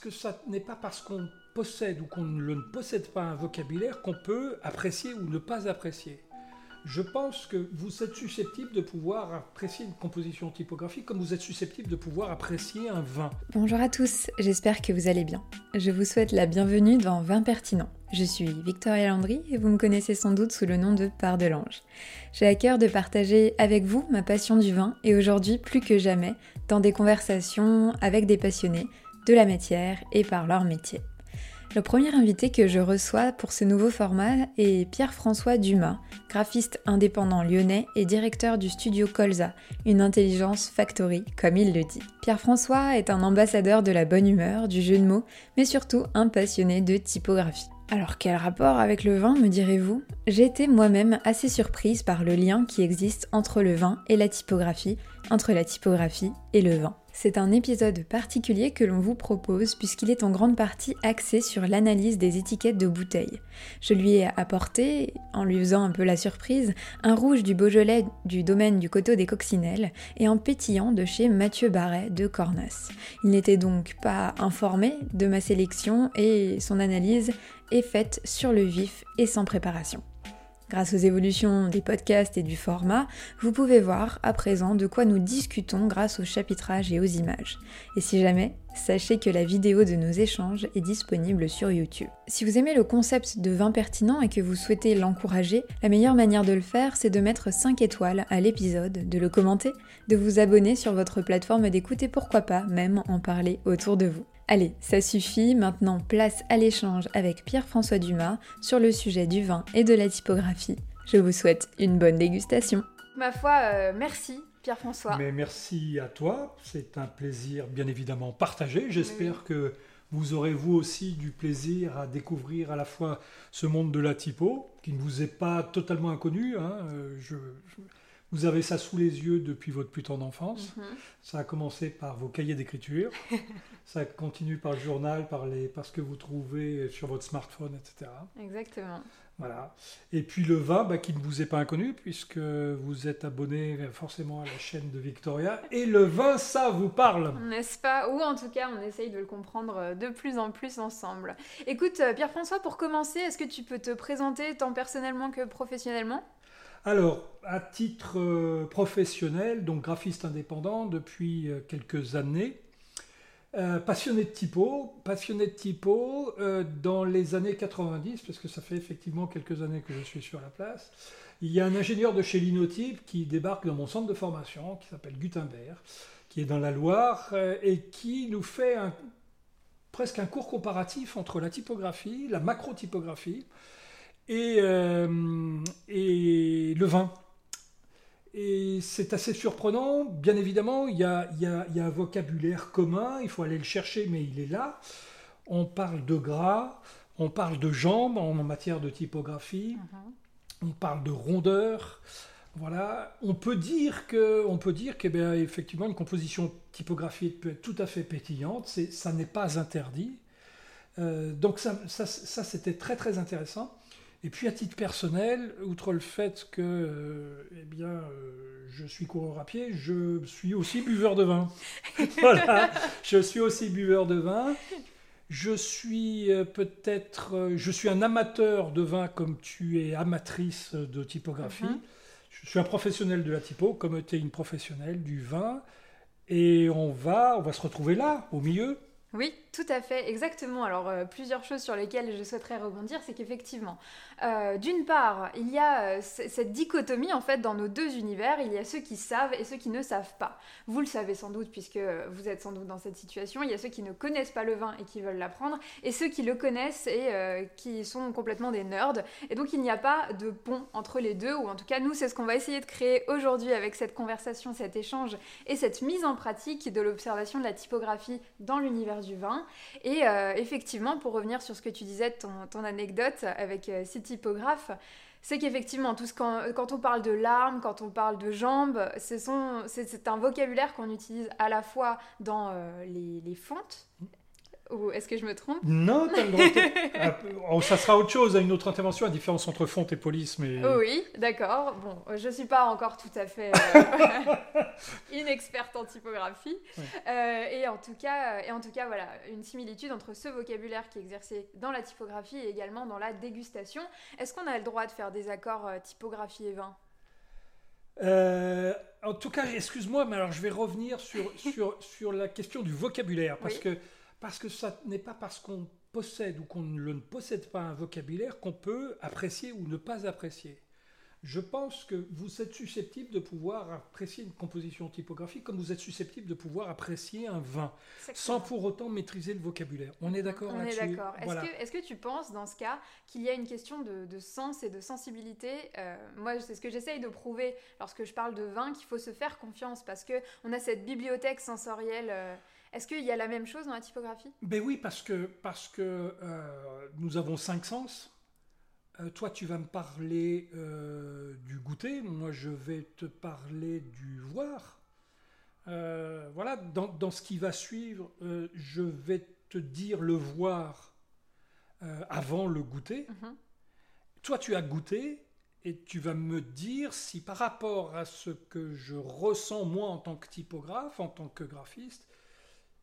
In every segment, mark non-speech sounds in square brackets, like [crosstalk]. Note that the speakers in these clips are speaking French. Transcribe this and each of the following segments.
que ça n'est pas parce qu'on possède ou qu'on ne possède pas un vocabulaire qu'on peut apprécier ou ne pas apprécier. Je pense que vous êtes susceptible de pouvoir apprécier une composition typographique comme vous êtes susceptible de pouvoir apprécier un vin. Bonjour à tous, j'espère que vous allez bien. Je vous souhaite la bienvenue dans Vin Pertinent. Je suis Victoria Landry et vous me connaissez sans doute sous le nom de Part de l'Ange. J'ai à cœur de partager avec vous ma passion du vin et aujourd'hui plus que jamais dans des conversations avec des passionnés de la matière et par leur métier. Le premier invité que je reçois pour ce nouveau format est Pierre-François Dumas, graphiste indépendant lyonnais et directeur du studio Colza, une intelligence factory comme il le dit. Pierre-François est un ambassadeur de la bonne humeur, du jeu de mots, mais surtout un passionné de typographie. Alors quel rapport avec le vin, me direz-vous? J'ai été moi-même assez surprise par le lien qui existe entre le vin et la typographie, entre la typographie et le vin. C'est un épisode particulier que l'on vous propose puisqu'il est en grande partie axé sur l'analyse des étiquettes de bouteilles. Je lui ai apporté, en lui faisant un peu la surprise, un rouge du Beaujolais du domaine du coteau des Coccinelles et un pétillant de chez Mathieu Barret de Cornas. Il n'était donc pas informé de ma sélection et son analyse est faite sur le vif et sans préparation. Grâce aux évolutions des podcasts et du format, vous pouvez voir à présent de quoi nous discutons grâce au chapitrage et aux images. Et si jamais, sachez que la vidéo de nos échanges est disponible sur YouTube. Si vous aimez le concept de vin pertinent et que vous souhaitez l'encourager, la meilleure manière de le faire, c'est de mettre 5 étoiles à l'épisode, de le commenter, de vous abonner sur votre plateforme d'écoute et pourquoi pas même en parler autour de vous. Allez, ça suffit, maintenant place à l'échange avec Pierre-François Dumas sur le sujet du vin et de la typographie. Je vous souhaite une bonne dégustation. Ma foi, euh, merci Pierre-François. Mais merci à toi, c'est un plaisir bien évidemment partagé. J'espère que vous aurez vous aussi du plaisir à découvrir à la fois ce monde de la typo, qui ne vous est pas totalement inconnu. Hein. Euh, je, vous avez ça sous les yeux depuis votre plus tendre enfance. Mhm. Ça a commencé par vos cahiers d'écriture. [laughs] ça continue par le journal, par, les, par ce que vous trouvez sur votre smartphone, etc. Exactement. Voilà. Et puis le vin, bah, qui ne vous est pas inconnu, puisque vous êtes abonné forcément à la chaîne de Victoria. Et le vin, ça vous parle. N'est-ce pas? Ou en tout cas, on essaye de le comprendre de plus en plus ensemble. Écoute, euh, Pierre-François, pour commencer, est-ce que tu peux te présenter tant personnellement que professionnellement? Alors, à titre euh, professionnel, donc graphiste indépendant depuis euh, quelques années, euh, passionné de typo, passionné de typo dans les années 90, parce que ça fait effectivement quelques années que je suis sur la place. Il y a un ingénieur de chez Linotype qui débarque dans mon centre de formation, qui s'appelle Gutenberg, qui est dans la Loire, et qui nous fait presque un cours comparatif entre la typographie, la macro-typographie, euh, et, le vin. Et c'est assez surprenant. Bien évidemment, il y, a, un vocabulaire commun, il faut aller le chercher, mais il est là. On parle de gras, on parle de jambes en matière de typographie, mhm. on parle de rondeur. Voilà, on peut dire que, on peut dire qu'effectivement une composition typographique peut être tout à fait pétillante. ça n'est pas interdit. Euh, donc ça c'était très très intéressant. Et puis à titre personnel, outre le fait que euh, eh bien, euh, je suis coureur à pied, je suis aussi buveur de vin. [laughs] voilà, je suis aussi buveur de vin. Je suis euh, peut-être, je suis un amateur de vin comme tu es amatrice de typographie. Mhm. Je suis un professionnel de la typo, comme tu es une professionnelle du vin. Et on va, on va se retrouver là, au milieu. Oui, tout à fait, exactement. Alors, euh, plusieurs choses sur lesquelles je souhaiterais rebondir, c'est qu'effectivement, euh, d'une part, il y a euh, cette dichotomie en fait dans nos deux univers. Il y a ceux qui savent et ceux qui ne savent pas. Vous le savez sans doute puisque vous êtes sans doute dans cette situation. Il y a ceux qui ne connaissent pas le vin et qui veulent l'apprendre, et ceux qui le connaissent et qui sont complètement des nerds. Et donc, il n'y a pas de pont entre les deux, ou en tout cas, nous, c'est ce qu'on va essayer de créer aujourd'hui avec cette conversation, cet échange et cette mise en pratique de l'observation de la typographie dans l'univers du vin. Et euh, effectivement, pour revenir sur ce que tu disais, ton, anecdote avec euh, ces typographes, c'est qu'effectivement, quand, on parle de larmes, quand on parle de jambes, c'est un vocabulaire qu'on utilise à la fois dans euh, les, les, fontes, Ou est-ce que je me trompe Non, t'as le droit. de- [laughs] Ah, oh, ça sera autre chose, à une autre intervention, la différence entre fonte et police, mais. Oui, d'accord. Bon, je suis pas encore tout à fait euh, [laughs] une experte en typographie. Euh, et, en tout cas, et en tout cas, voilà, une similitude entre ce vocabulaire qui est exercé dans la typographie et également dans la dégustation. Est-ce qu'on a le droit de faire des accords euh, typographie et vin? Euh, en tout cas, excuse-moi, mais alors je vais revenir sur, sur, sur la question du vocabulaire, parce, Oui. que, parce que ça n'est pas parce qu'on possède ou qu'on ne possède pas un vocabulaire qu'on peut apprécier ou ne pas apprécier. Je pense que vous êtes susceptible de pouvoir apprécier une composition typographique comme vous êtes susceptible de pouvoir apprécier un vin, sans pour autant maîtriser le vocabulaire. On est d'accord On est là-dessus d'accord. Est-ce que, tu penses, dans ce cas, qu'il y a une question de, de sens et de sensibilité? Euh, Moi, c'est ce que j'essaye de prouver lorsque je parle de vin, qu'il faut se faire confiance parce que on a cette bibliothèque sensorielle. euh, Est-ce qu'il y a la même chose dans la typographie? Ben oui, parce que, parce que euh, nous avons cinq sens. Euh, toi, tu vas me parler euh, du goûter, moi, je vais te parler du voir. Voilà, dans, dans ce qui va suivre, je vais te dire le voir avant le goûter. Mhm. Toi, tu as goûté et tu vas me dire si par rapport à ce que je ressens moi en tant que typographe, en tant que graphiste,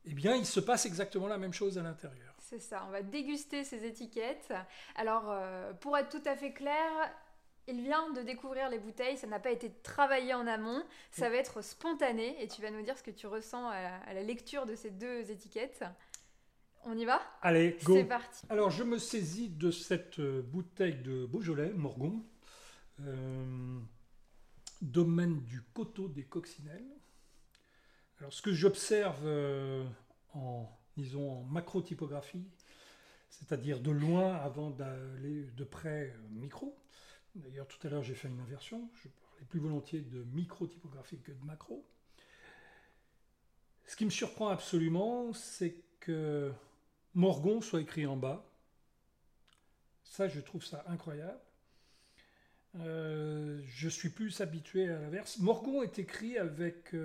eh bien, il se passe exactement la même chose à l'intérieur. C'est ça, on va déguster ces étiquettes. Alors, euh, pour être tout à fait clair, il vient de découvrir les bouteilles, ça n'a pas été travaillé en amont, ça va être spontané et tu vas nous dire ce que tu ressens à la, à la lecture de ces deux étiquettes. On y va? Allez, go C'est parti. Alors, je me saisis de cette euh, bouteille de Beaujolais, Morgon, euh, domaine du coteau des coccinelles. Alors, ce que j'observe euh, en, disons, en macro-typographie, c'est-à-dire de loin avant d'aller de près euh, micro. D'ailleurs, tout à l'heure, j'ai fait une inversion. Je parlais plus volontiers de micro-typographie que de macro. Ce qui me surprend absolument, c'est que Morgon soit écrit en bas. Ça, je trouve ça incroyable. Euh, je suis plus habitué à l'inverse. Morgon est écrit avec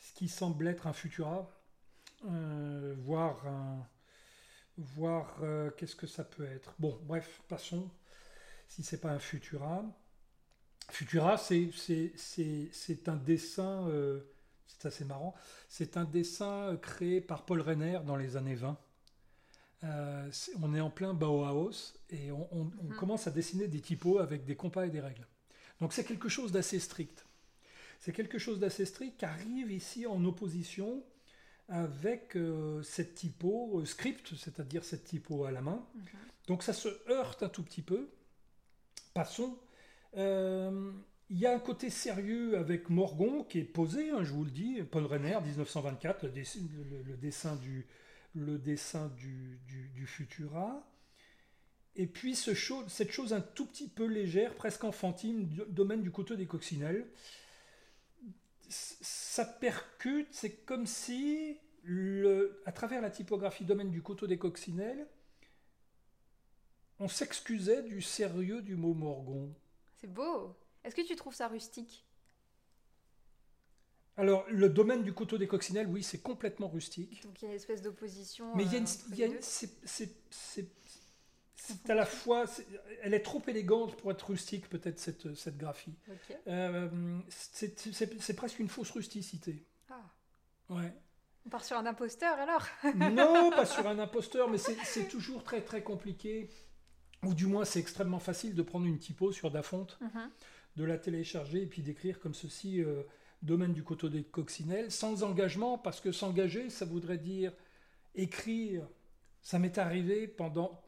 ce qui semble être un Futura, euh, voire un. Voir euh, qu'est-ce que ça peut être. Bon, bref, passons. Si c'est pas un Futura. Futura, c'est, un dessin, euh, c'est assez marrant, c'est un dessin créé par Paul Renner dans les années 20. Euh, c'est- on est en plein Bauhaus et on, on- on Mhm. commence à dessiner des typos avec des compas et des règles. Donc c'est quelque chose d'assez strict. C'est quelque chose d'assez strict qui arrive ici en opposition avec euh, cette typo euh, script, c'est-à-dire cette typo à la main. Donc ça se heurte un tout petit peu. Passons. Euh, Il y a un côté sérieux avec Morgon qui est posé, hein, je vous le dis, Paul Renner, 1924, le, dessin- le- le dessin du, le dessin du, du- du Futura. Et puis ce cho- cette chose un tout petit peu légère, presque enfantine, du domaine du coteau des coccinelles. Ça percute, c'est comme si, le, à travers la typographie domaine du coteau des coccinelles, on s'excusait du sérieux du mot Morgon. C'est beau. Est-ce que tu trouves ça rustique? Alors, le domaine du coteau des coccinelles, oui, c'est complètement rustique. Donc il y a une espèce d'opposition. Mais il y a une, euh, entre il y a les une- deux. c'est, c'est- à la fois, elle est trop élégante pour être rustique, peut-être cette, cette graphie. Euh, c'est, presque une fausse rusticité. Ah. Ouais. On part sur un imposteur alors [laughs] Non, pas sur un imposteur, mais c'est, toujours très très compliqué. Ou du moins, c'est extrêmement facile de prendre une typo sur Dafonte, Mhm. de la télécharger et puis d'écrire comme ceci, euh, domaine du coteau des coccinelles, sans engagement, parce que s'engager, ça voudrait dire écrire. Ça m'est arrivé pendant,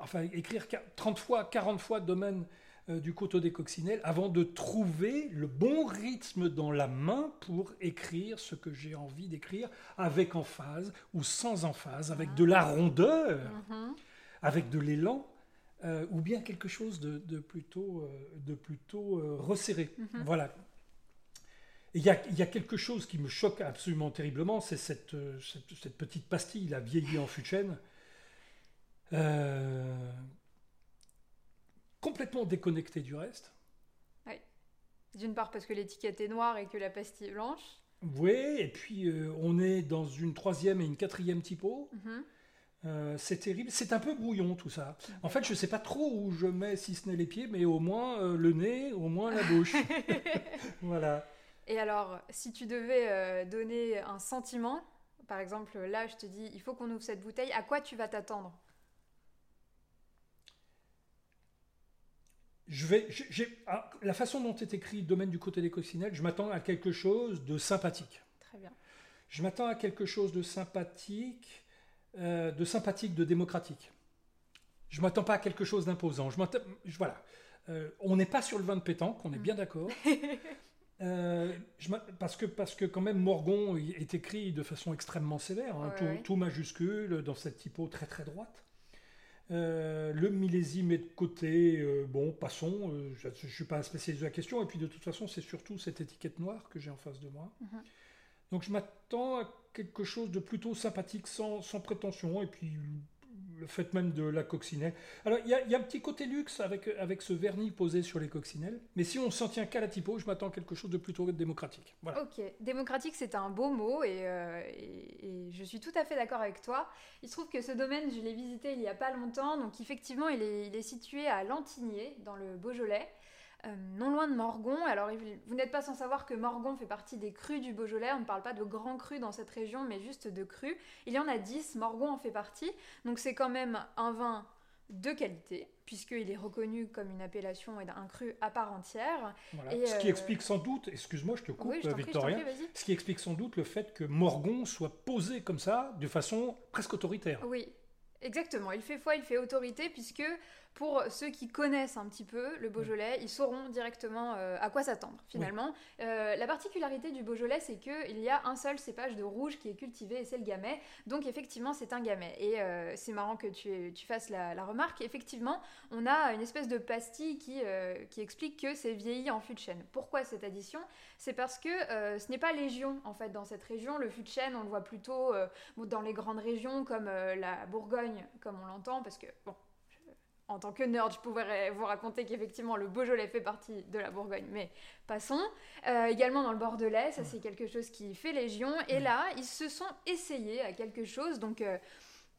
enfin, écrire quar- 30 fois, 40 fois domaine euh, du coteau des coccinelles avant de trouver le bon rythme dans la main pour écrire ce que j'ai envie d'écrire avec emphase ou sans emphase, avec de la rondeur Mhm. avec de l'élan, euh, ou bien quelque chose de, de plutôt, euh, de plutôt euh, resserré. Mhm. Voilà. Il y, a, il y a quelque chose qui me choque absolument terriblement, c'est cette, cette, cette petite pastille, la vieillie en de chêne, euh, complètement déconnectée du reste. D'une part parce que l'étiquette est noire et que la pastille est blanche. Oui, et puis euh, on est dans une troisième et une quatrième typo. Mhm. Euh, c'est terrible, c'est un peu brouillon tout ça. En fait, je ne sais pas trop où je mets, si ce n'est les pieds, mais au moins euh, le nez, au moins la bouche. [laughs] [laughs] voilà. Et alors, si tu devais donner un sentiment, par exemple, là, je te dis, il faut qu'on ouvre cette bouteille, à quoi tu vas t'attendre? Je vais, ah, la façon dont est écrit Domaine du côté des coccinelles, je m'attends à quelque chose de sympathique. Très bien. Je m'attends à quelque chose de sympathique euh, de sympathique, de démocratique. Je ne m'attends pas à quelque chose d'imposant. Je voilà. Euh, on n'est pas sur le vin de pétanque, on est bien d'accord. [laughs] Euh, parce, que, parce que quand même Morgon est écrit de façon extrêmement sévère, hein, tout, majuscule, dans cette typo très très droite. Le millésime est de côté, bon, passons, je ne suis pas un spécialiste de la question, et puis de toute façon, c'est surtout cette étiquette noire que j'ai en face de moi. Mhm. Donc je m'attends à quelque chose de plutôt sympathique, sans, prétention, et puis le fait même de la coccinelle. Alors il y, a un petit côté luxe avec, avec ce vernis posé sur les coccinelles, mais si on s'en tient qu'à la typo, je m'attends à quelque chose de plutôt démocratique. Ok, démocratique c'est un beau mot euh, et, je suis tout à fait d'accord avec toi. Il se trouve que ce domaine, je l'ai visité il n'y a pas longtemps, donc effectivement il est, il est situé à Lantigné, dans le Beaujolais. Euh, non loin de Morgon. Alors, vous n'êtes pas sans savoir que Morgon fait partie des crus du Beaujolais. On ne parle pas de grands crus dans cette région, mais juste de crus. Il y en a 10, Morgon en fait partie. Donc, c'est quand même un vin de qualité, puisqu'il est reconnu comme une appellation et un cru à part entière. ce qui euh, explique sans doute, excuse-moi, je te coupe, Victoria, ce qui explique sans doute le fait que Morgon soit posé comme ça, de façon presque autoritaire. Oui, Exactement, il fait foi, il fait autorité, puisque pour ceux qui connaissent un petit peu le Beaujolais, ils sauront directement euh, à quoi s'attendre finalement. Euh, la particularité du Beaujolais, c'est qu'il y a un seul cépage de rouge qui est cultivé et c'est le gamay. Donc effectivement, c'est un gamay. Et euh, c'est marrant que tu, tu fasses la, remarque. Effectivement, on a une espèce de pastille qui, qui explique que c'est vieilli en fût de chêne. Pourquoi cette addition? C'est parce que ce n'est pas légion en fait dans cette région. Le fût de chêne, on le voit plutôt dans les grandes régions comme la Bourgogne, comme on l'entend, parce que bon en tant que nerd, je pourrais vous raconter qu'effectivement le Beaujolais fait partie de la Bourgogne, mais passons. Euh, également dans le Bordelais, ça c'est quelque chose qui fait légion. Et là, ils se sont essayés à quelque chose. Donc, euh,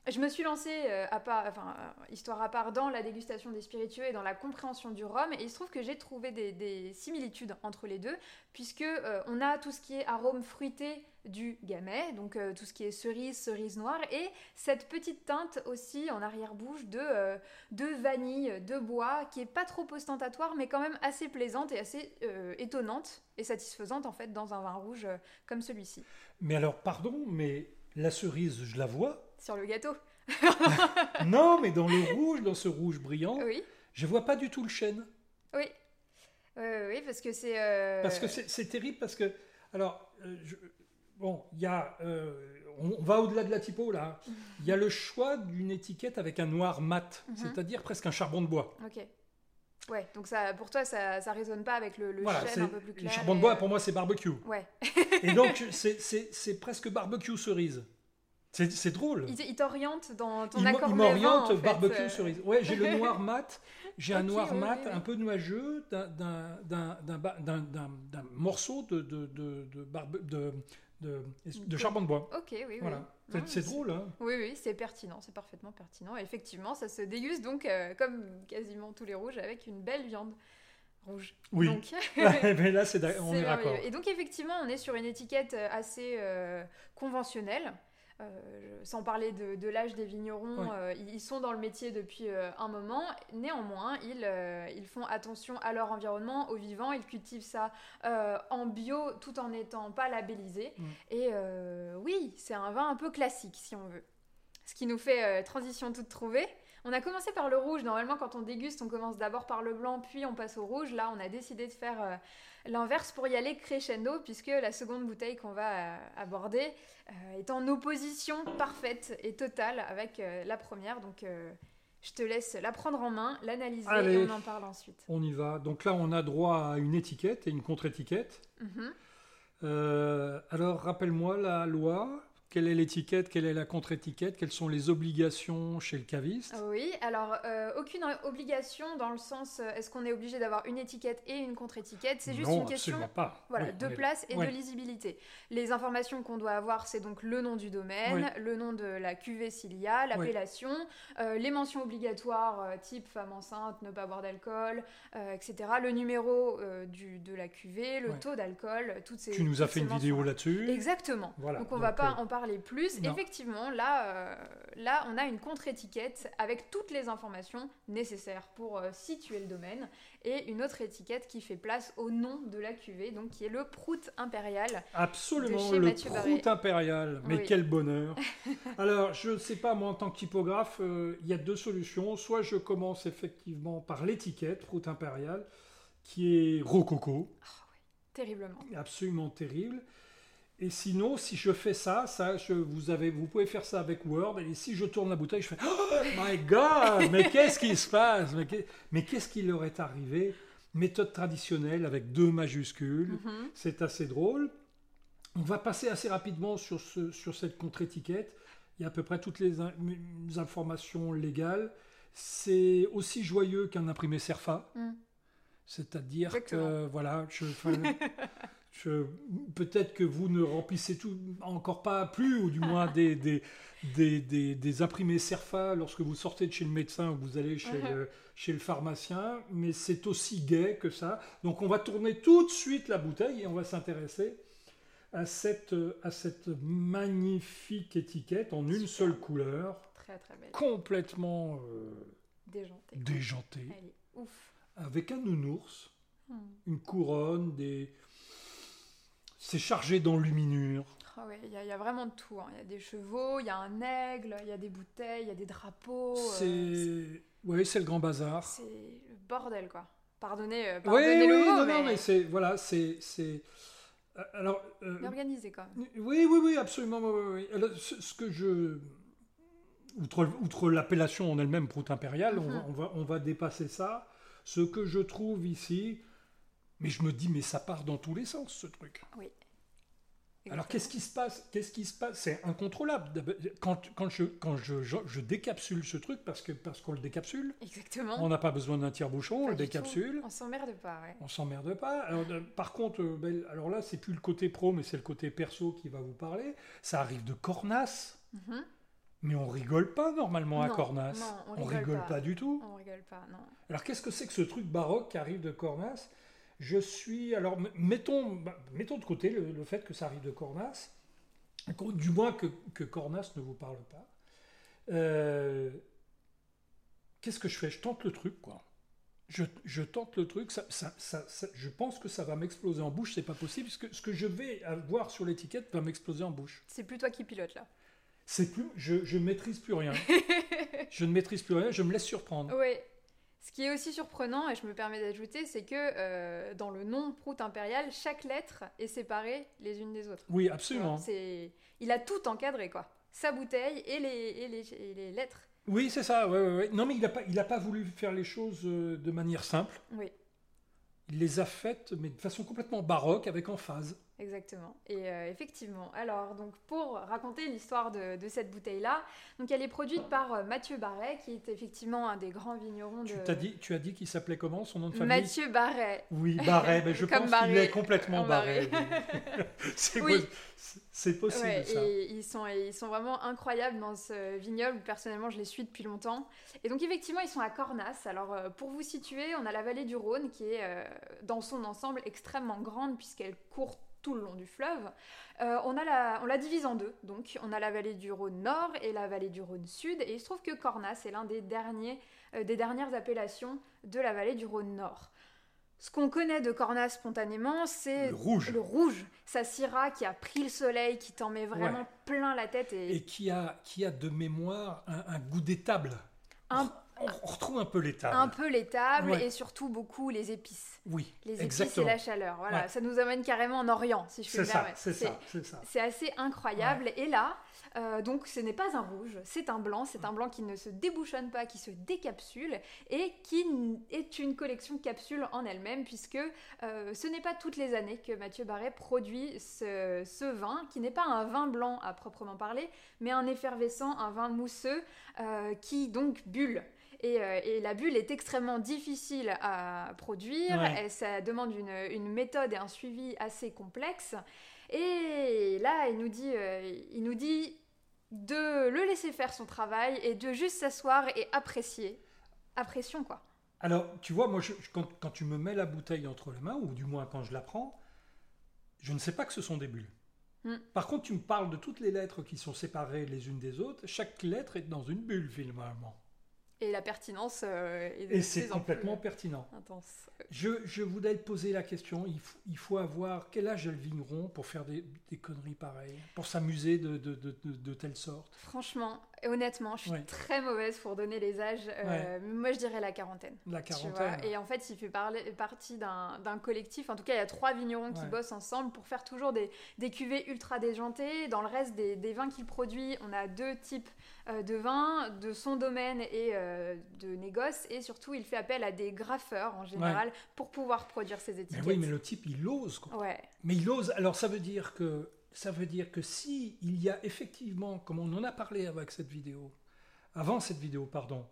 je me suis lancée, euh, à part, enfin, histoire à part, dans la dégustation des spiritueux et dans la compréhension du rhum. Et il se trouve que j'ai trouvé des, similitudes entre les deux, puisque on a tout ce qui est arôme fruité du gamay, donc euh, tout ce qui est cerise, cerise noire, et cette petite teinte aussi en arrière-bouche de, euh, de vanille, de bois, qui est pas trop ostentatoire, mais quand même assez plaisante et assez euh, étonnante et satisfaisante en fait dans un vin rouge comme celui-ci. Mais alors, pardon, mais la cerise, je la vois Sur le gâteau [laughs] Non, mais dans le rouge, dans ce rouge brillant, oui. je vois pas du tout le chêne. Oui. oui, parce que c'est... Parce que c'est terrible, parce que... Alors, je, Bon, il y a, euh, on, va au-delà de la typo là. Il y a le choix d'une étiquette avec un noir mat, mhm. c'est-à-dire presque un charbon de bois. Ok. Ouais, donc ça, pour toi, ça, ça résonne pas avec le, le chêne un peu plus clair. Le charbon de bois, pour moi, c'est barbecue. Ouais. et donc, c'est presque barbecue cerise. C'est drôle. Il, t'oriente dans ton accord Il m'oriente barbecue cerise. Ouais, j'ai le noir mat. J'ai un noir mat un peu nuageux d'un morceau de, de, de, de, de, charbon de bois. Ok, oui, voilà. C'est drôle, hein Oui, oui, c'est pertinent, c'est parfaitement pertinent. effectivement, ça se déguste donc, euh, comme quasiment tous les rouges, avec une belle viande rouge. Oui. Donc, [laughs] mais là, c'est [laughs] on est, d'accord. Et donc, effectivement, on est sur une étiquette assez euh, conventionnelle. Euh, sans parler de, l'âge des vignerons, euh, ils sont dans le métier depuis euh, un moment. Néanmoins, ils, ils, font attention à leur environnement, au vivant. Ils cultivent ça en bio tout en n'étant pas labellisé. Mm. Et oui, c'est un vin un peu classique, si on veut. Ce qui nous fait transition toute trouvée. On a commencé par le rouge. Normalement, quand on déguste, on commence d'abord par le blanc, puis on passe au rouge. Là, on a décidé de faire l'inverse pour y aller crescendo, puisque la seconde bouteille qu'on va euh, aborder euh, est en opposition parfaite et totale avec la première. Donc, je te laisse la prendre en main, l'analyser et on en parle ensuite. On y va. Donc là, on a droit à une étiquette et une contre-étiquette. Mhm. alors, rappelle-moi la loi. Quelle est l'étiquette, quelle est la contre-étiquette, quelles sont les obligations chez le caviste? Oui, alors euh, aucune obligation dans le sens euh, est-ce qu'on est obligé d'avoir une étiquette et une contre-étiquette? C'est juste une question pas. Voilà, de place et de lisibilité. Les informations qu'on doit avoir, c'est donc le nom du domaine, le nom de la cuvée s'il y a, l'appellation, euh, les mentions obligatoires type femme enceinte, ne pas boire d'alcool, etc. Le numéro du, de la cuvée, le taux d'alcool, toutes ces. Tu nous as fait une vidéo là-dessus? Exactement. Voilà. Donc on ne va pas en parler les plus. Effectivement, là, euh, là, on a une contre-étiquette avec toutes les informations nécessaires pour euh, situer le domaine et une autre étiquette qui fait place au nom de la cuvée, donc qui est le Prout impérial. Absolument, le Prout impérial. Mais quel bonheur [laughs] Alors, je ne sais pas, moi, en tant que typographe, euh, il y a deux solutions. Soit je commence effectivement par l'étiquette Prout impérial, qui est rococo. Ah terriblement. Absolument terrible. Et sinon, si je fais ça, ça je, vous, avez, vous pouvez faire ça avec Word. Et si je tourne la bouteille, je fais Oh my God Mais qu'est-ce qui se passe? Mais qu'est-ce qui leur est arrivé? Méthode traditionnelle avec deux majuscules. Mhm. C'est assez drôle. On va passer assez rapidement sur, ce, sur cette contre-étiquette. Il y a à peu près toutes les, informations légales. C'est aussi joyeux qu'un imprimé Serfa. Mm. C'est-à-dire que, voilà, je, peut-être que vous ne remplissez tout, encore pas plus, ou du moins [laughs] des, des, des, des, imprimés CERFA lorsque vous sortez de chez le médecin ou vous allez chez, le, chez le pharmacien, mais c'est aussi gai que ça. Donc on va tourner tout de suite la bouteille et on va s'intéresser à cette, à cette magnifique étiquette en une seule couleur. Très très belle. Complètement euh, déjantée. déjantée. ouf. Avec un nounours, hmm. une couronne, des c'est chargé d'enluminure. Ah il y, a vraiment de tout. Hein. Il y a des chevaux, il y a un aigle, il y a des bouteilles, il y a des drapeaux. Euh, c'est... oui, c'est le grand bazar. C'est le bordel, quoi. Pardonnez, euh, pardonnez le mot, non, mais... non, mais c'est... Voilà, c'est... c'est... Euh, alors... organisé, quand même. Oui, oui, oui, absolument. Oui, ce, que je... Outre, outre l'appellation en elle-même, prout impérial, on, mhm. on, va, on va dépasser ça. Ce que je trouve ici, mais je me dis, mais ça part dans tous les sens, ce truc. Oui. Alors qu'est-ce qui se passe? Qu'est-ce qui se passe? C'est incontrôlable. Quand, quand, je, quand je, je, décapsule ce truc parce que parce qu'on le décapsule. Exactement. On n'a pas besoin d'un tire-bouchon, on le décapsule. On s'emmerde pas. Ouais. On s'emmerde pas. Alors, par contre, euh, ben, alors là, c'est plus le côté pro, mais c'est le côté perso qui va vous parler. Ça arrive de Cornas. Mhm. Mais on rigole pas normalement à Cornas. Non, on, on rigole, pas. du tout. On rigole pas, non. Alors qu'est-ce que c'est que ce truc baroque qui arrive de Cornas je suis. Alors, mettons, bah, mettons de côté le, fait que ça arrive de Cornas, du moins que, Cornas ne vous parle pas. Euh, qu'est-ce que je fais? Je tente le truc, quoi. Je, tente le truc, ça, je pense que ça va m'exploser en bouche, c'est pas possible, que ce que je vais voir sur l'étiquette va m'exploser en bouche. C'est plus toi qui pilote là. C'est plus, je, je maîtrise plus rien. [laughs] je ne maîtrise plus rien, je me laisse surprendre. Oui, ce qui est aussi surprenant, et je me permets d'ajouter, c'est que euh, dans le nom Prout impérial, chaque lettre est séparée les unes des autres. Oui, absolument. C'est... Il a tout encadré, quoi. Sa bouteille et les, et les, les lettres. Oui, c'est ça. Ouais, ouais, ouais. Non, mais il n'a pas, il pas voulu faire les choses euh, de manière simple. Oui. Il les a faites, mais de façon complètement baroque, avec emphase. Exactement. Et euh, effectivement, alors donc pour raconter l'histoire de, cette bouteille-là, donc elle est produite par euh, Mathieu Barret, qui est effectivement un des grands vignerons tu de. As dit, tu as dit qu'il s'appelait comment son nom de famille? Mathieu Barret. Oui, Barret. Mais je [laughs] pense qu'il est complètement barré. [laughs] c'est possible. ça. Et ils sont, ils sont vraiment incroyables dans ce vignoble. Personnellement, je les suis depuis longtemps. Et donc effectivement, ils sont à Cornas. Alors euh, pour vous situer, on a la vallée du Rhône qui est dans son ensemble extrêmement grande puisqu'elle court tout le long du fleuve. Euh, on, a la, on la divise en deux, donc on a la vallée du Rhône Nord et la vallée du Rhône Sud, et il se trouve que Cornas est l'un des, derniers, euh, des dernières appellations de la vallée du Rhône Nord. Ce qu'on connaît de Cornas spontanément, c'est le rouge. Le rouge, sa syrah qui a pris le soleil, qui t'en met vraiment plein la tête. Et, qui, a, qui a de mémoire un, goût d'étable. Un, on, retrouve un peu l'étable. Un peu l'étable et surtout beaucoup les épices. Oui, Les épices et la chaleur. Voilà, ça nous amène carrément en Orient, si je puis me permettre. C'est ça, c'est ça. C'est assez incroyable. Et là, euh, donc ce n'est pas un rouge, c'est un blanc. C'est un blanc qui ne se débouchonne pas, qui se décapsule et qui est une collection de capsules en elle-même, puisque euh, ce n'est pas toutes les années que Mathieu Barret produit ce, vin, qui n'est pas un vin blanc à proprement parler, mais un effervescent, un vin mousseux euh, qui donc bulle. Euh, et, la bulle est extrêmement difficile à produire, et ça demande une, méthode et un suivi assez complexe. Et là, il nous dit, euh, il nous dit de le laisser faire son travail et de juste s'asseoir et apprécier. Apprécions, quoi. Alors, tu vois, moi, quand, tu me mets la bouteille entre les mains, ou du moins quand je la prends, je ne sais pas que ce sont des bulles. Hmm. Par contre, tu me parles de toutes les lettres qui sont séparées les unes des autres. Chaque lettre est dans une bulle, finalement. Et la pertinence euh, est Et c'est complètement pertinent. Intense. Je, je, voudrais te poser la question, il, il, faut avoir quel âge le vigneron pour faire des, des conneries pareilles, pour s'amuser de, de, de, de, telle sorte? Franchement, honnêtement, je suis très mauvaise pour donner les âges. Euh, moi, je dirais la quarantaine. La quarantaine. Et en fait, il fait partie d'un collectif. En tout cas, il y a trois vignerons qui bossent ensemble pour faire toujours des, des cuvées ultra déjantées. Dans le reste des, des vins qu'il produit, on a deux types euh, de vins, de son domaine et de négoce. Et surtout, il fait appel à des graffeurs en général pour pouvoir produire ces étiquettes. oui, mais le type, il ose. Quoi. Ouais. Mais il ose. Alors, ça veut dire que ça veut dire que si il y a effectivement, comme on en a parlé avec cette vidéo, avant cette vidéo, pardon,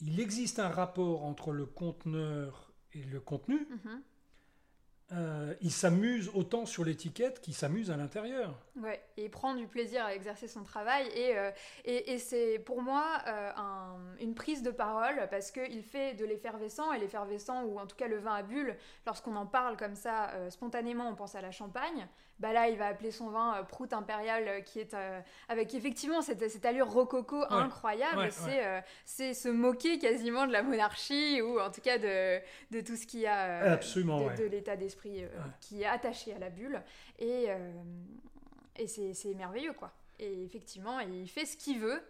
il existe un rapport entre le conteneur et le contenu. Mhm. Euh, il s'amuse autant sur l'étiquette qu'il s'amuse à l'intérieur. Ouais, et il prend du plaisir à exercer son travail. Et, euh, et, c'est pour moi euh, une prise de parole parce qu'il fait de l'effervescent, et l'effervescent, ou en tout cas le vin à bulle, lorsqu'on en parle comme ça spontanément, on pense à la champagne. Bah là, il va appeler son vin Prout Impérial, qui est avec effectivement cette, cette allure rococo incroyable. c'est se moquer quasiment de la monarchie, ou en tout cas de, de tout ce qui a de l'état d'esprit euh, qui est attaché à la bulle. Et, euh, et c'est merveilleux, quoi. Et effectivement, il fait ce qu'il veut.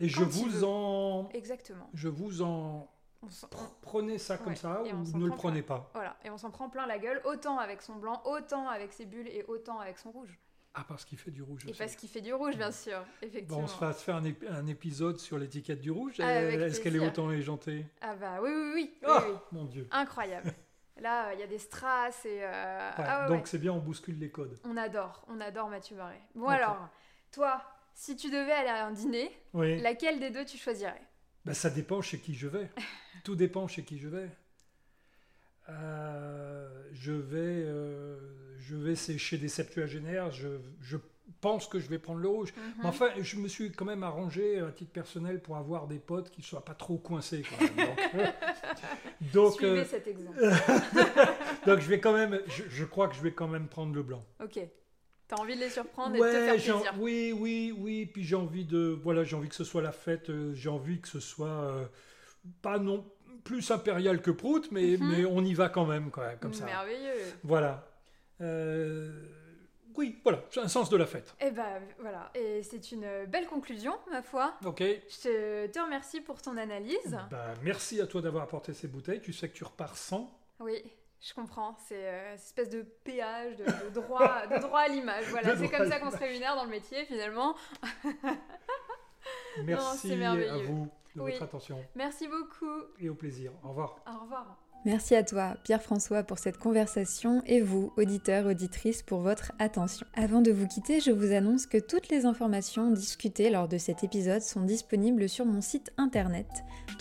Et je vous en. Exactement. Je vous en. Prenez ça comme ça ou ne le prenez pas. Voilà, et on s'en prend plein la gueule, autant avec son blanc, autant avec ses bulles et autant avec son rouge. Ah, parce qu'il fait du rouge Et parce qu'il fait du rouge, bien sûr, effectivement. Bon, on se va se faire un, épisode sur l'étiquette du rouge. Ah, Est-ce qu'elle est autant éjantée Ah bah oui, oui, oui. oh, oui. mon Dieu. Incroyable. [laughs] Là, il y a des strass et. Euh, ah donc c'est bien, on bouscule les codes. On adore, on adore Mathieu Barré. Bon alors, toi, si tu devais aller à un dîner, laquelle des deux tu choisirais? Bah, Ça dépend chez qui je vais. [laughs] Tout dépend chez qui je vais. Euh, je vais, euh, je vais chez des septuagénaires. Je, je pense que je vais prendre le rouge. Mhm. Mais enfin, je me suis quand même arrangé à titre personnel pour avoir des potes qui ne soient pas trop coincés. [laughs] Donc, Suivez euh, cet exemple. [laughs] donc je vais quand même, je, crois que je vais quand même prendre le blanc. Ok. T'as envie de les surprendre et de te faire plaisir. Oui, oui, oui. Puis j'ai envie de, voilà, j'ai envie que ce soit la fête. Euh, j'ai envie que ce soit euh, pas non plus impérial que Prout, mais, mhm. mais on y va quand même, quoi, comme ça. Merveilleux. Voilà. Euh, oui, voilà, c'est un sens de la fête. Et eh ben voilà, et c'est une belle conclusion, ma foi. Ok. Je te remercie pour ton analyse. Bah, merci à toi d'avoir apporté ces bouteilles. Tu sais que tu repars sans. Oui. Je comprends, c'est euh, une espèce de péage, de, droit, de [laughs] droit à l'image. Voilà, c'est comme ça qu'on se rémunère dans le métier finalement. [laughs] Merci à vous de votre attention. Merci beaucoup. Et au plaisir. Au revoir. Au revoir. Merci à toi, Pierre-François, pour cette conversation et vous, auditeurs, auditrices, pour votre attention. Avant de vous quitter, je vous annonce que toutes les informations discutées lors de cet épisode sont disponibles sur mon site internet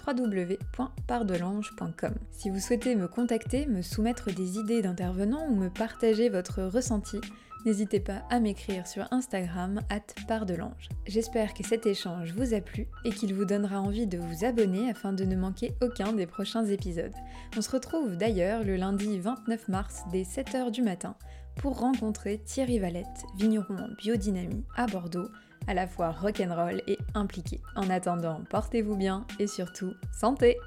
www.pardelange.com. Si vous souhaitez me contacter, me soumettre des idées d'intervenants ou me partager votre ressenti, n'hésitez pas à m'écrire sur Instagram at pardelange. J'espère que cet échange vous a plu et qu'il vous donnera envie de vous abonner afin de ne manquer aucun des prochains épisodes. On se retrouve d'ailleurs le lundi 29 mars dès 7h du matin pour rencontrer Thierry Valette, vigneron en biodynamie à Bordeaux, à la fois rock'n'roll et impliqué. En attendant, portez-vous bien et surtout, santé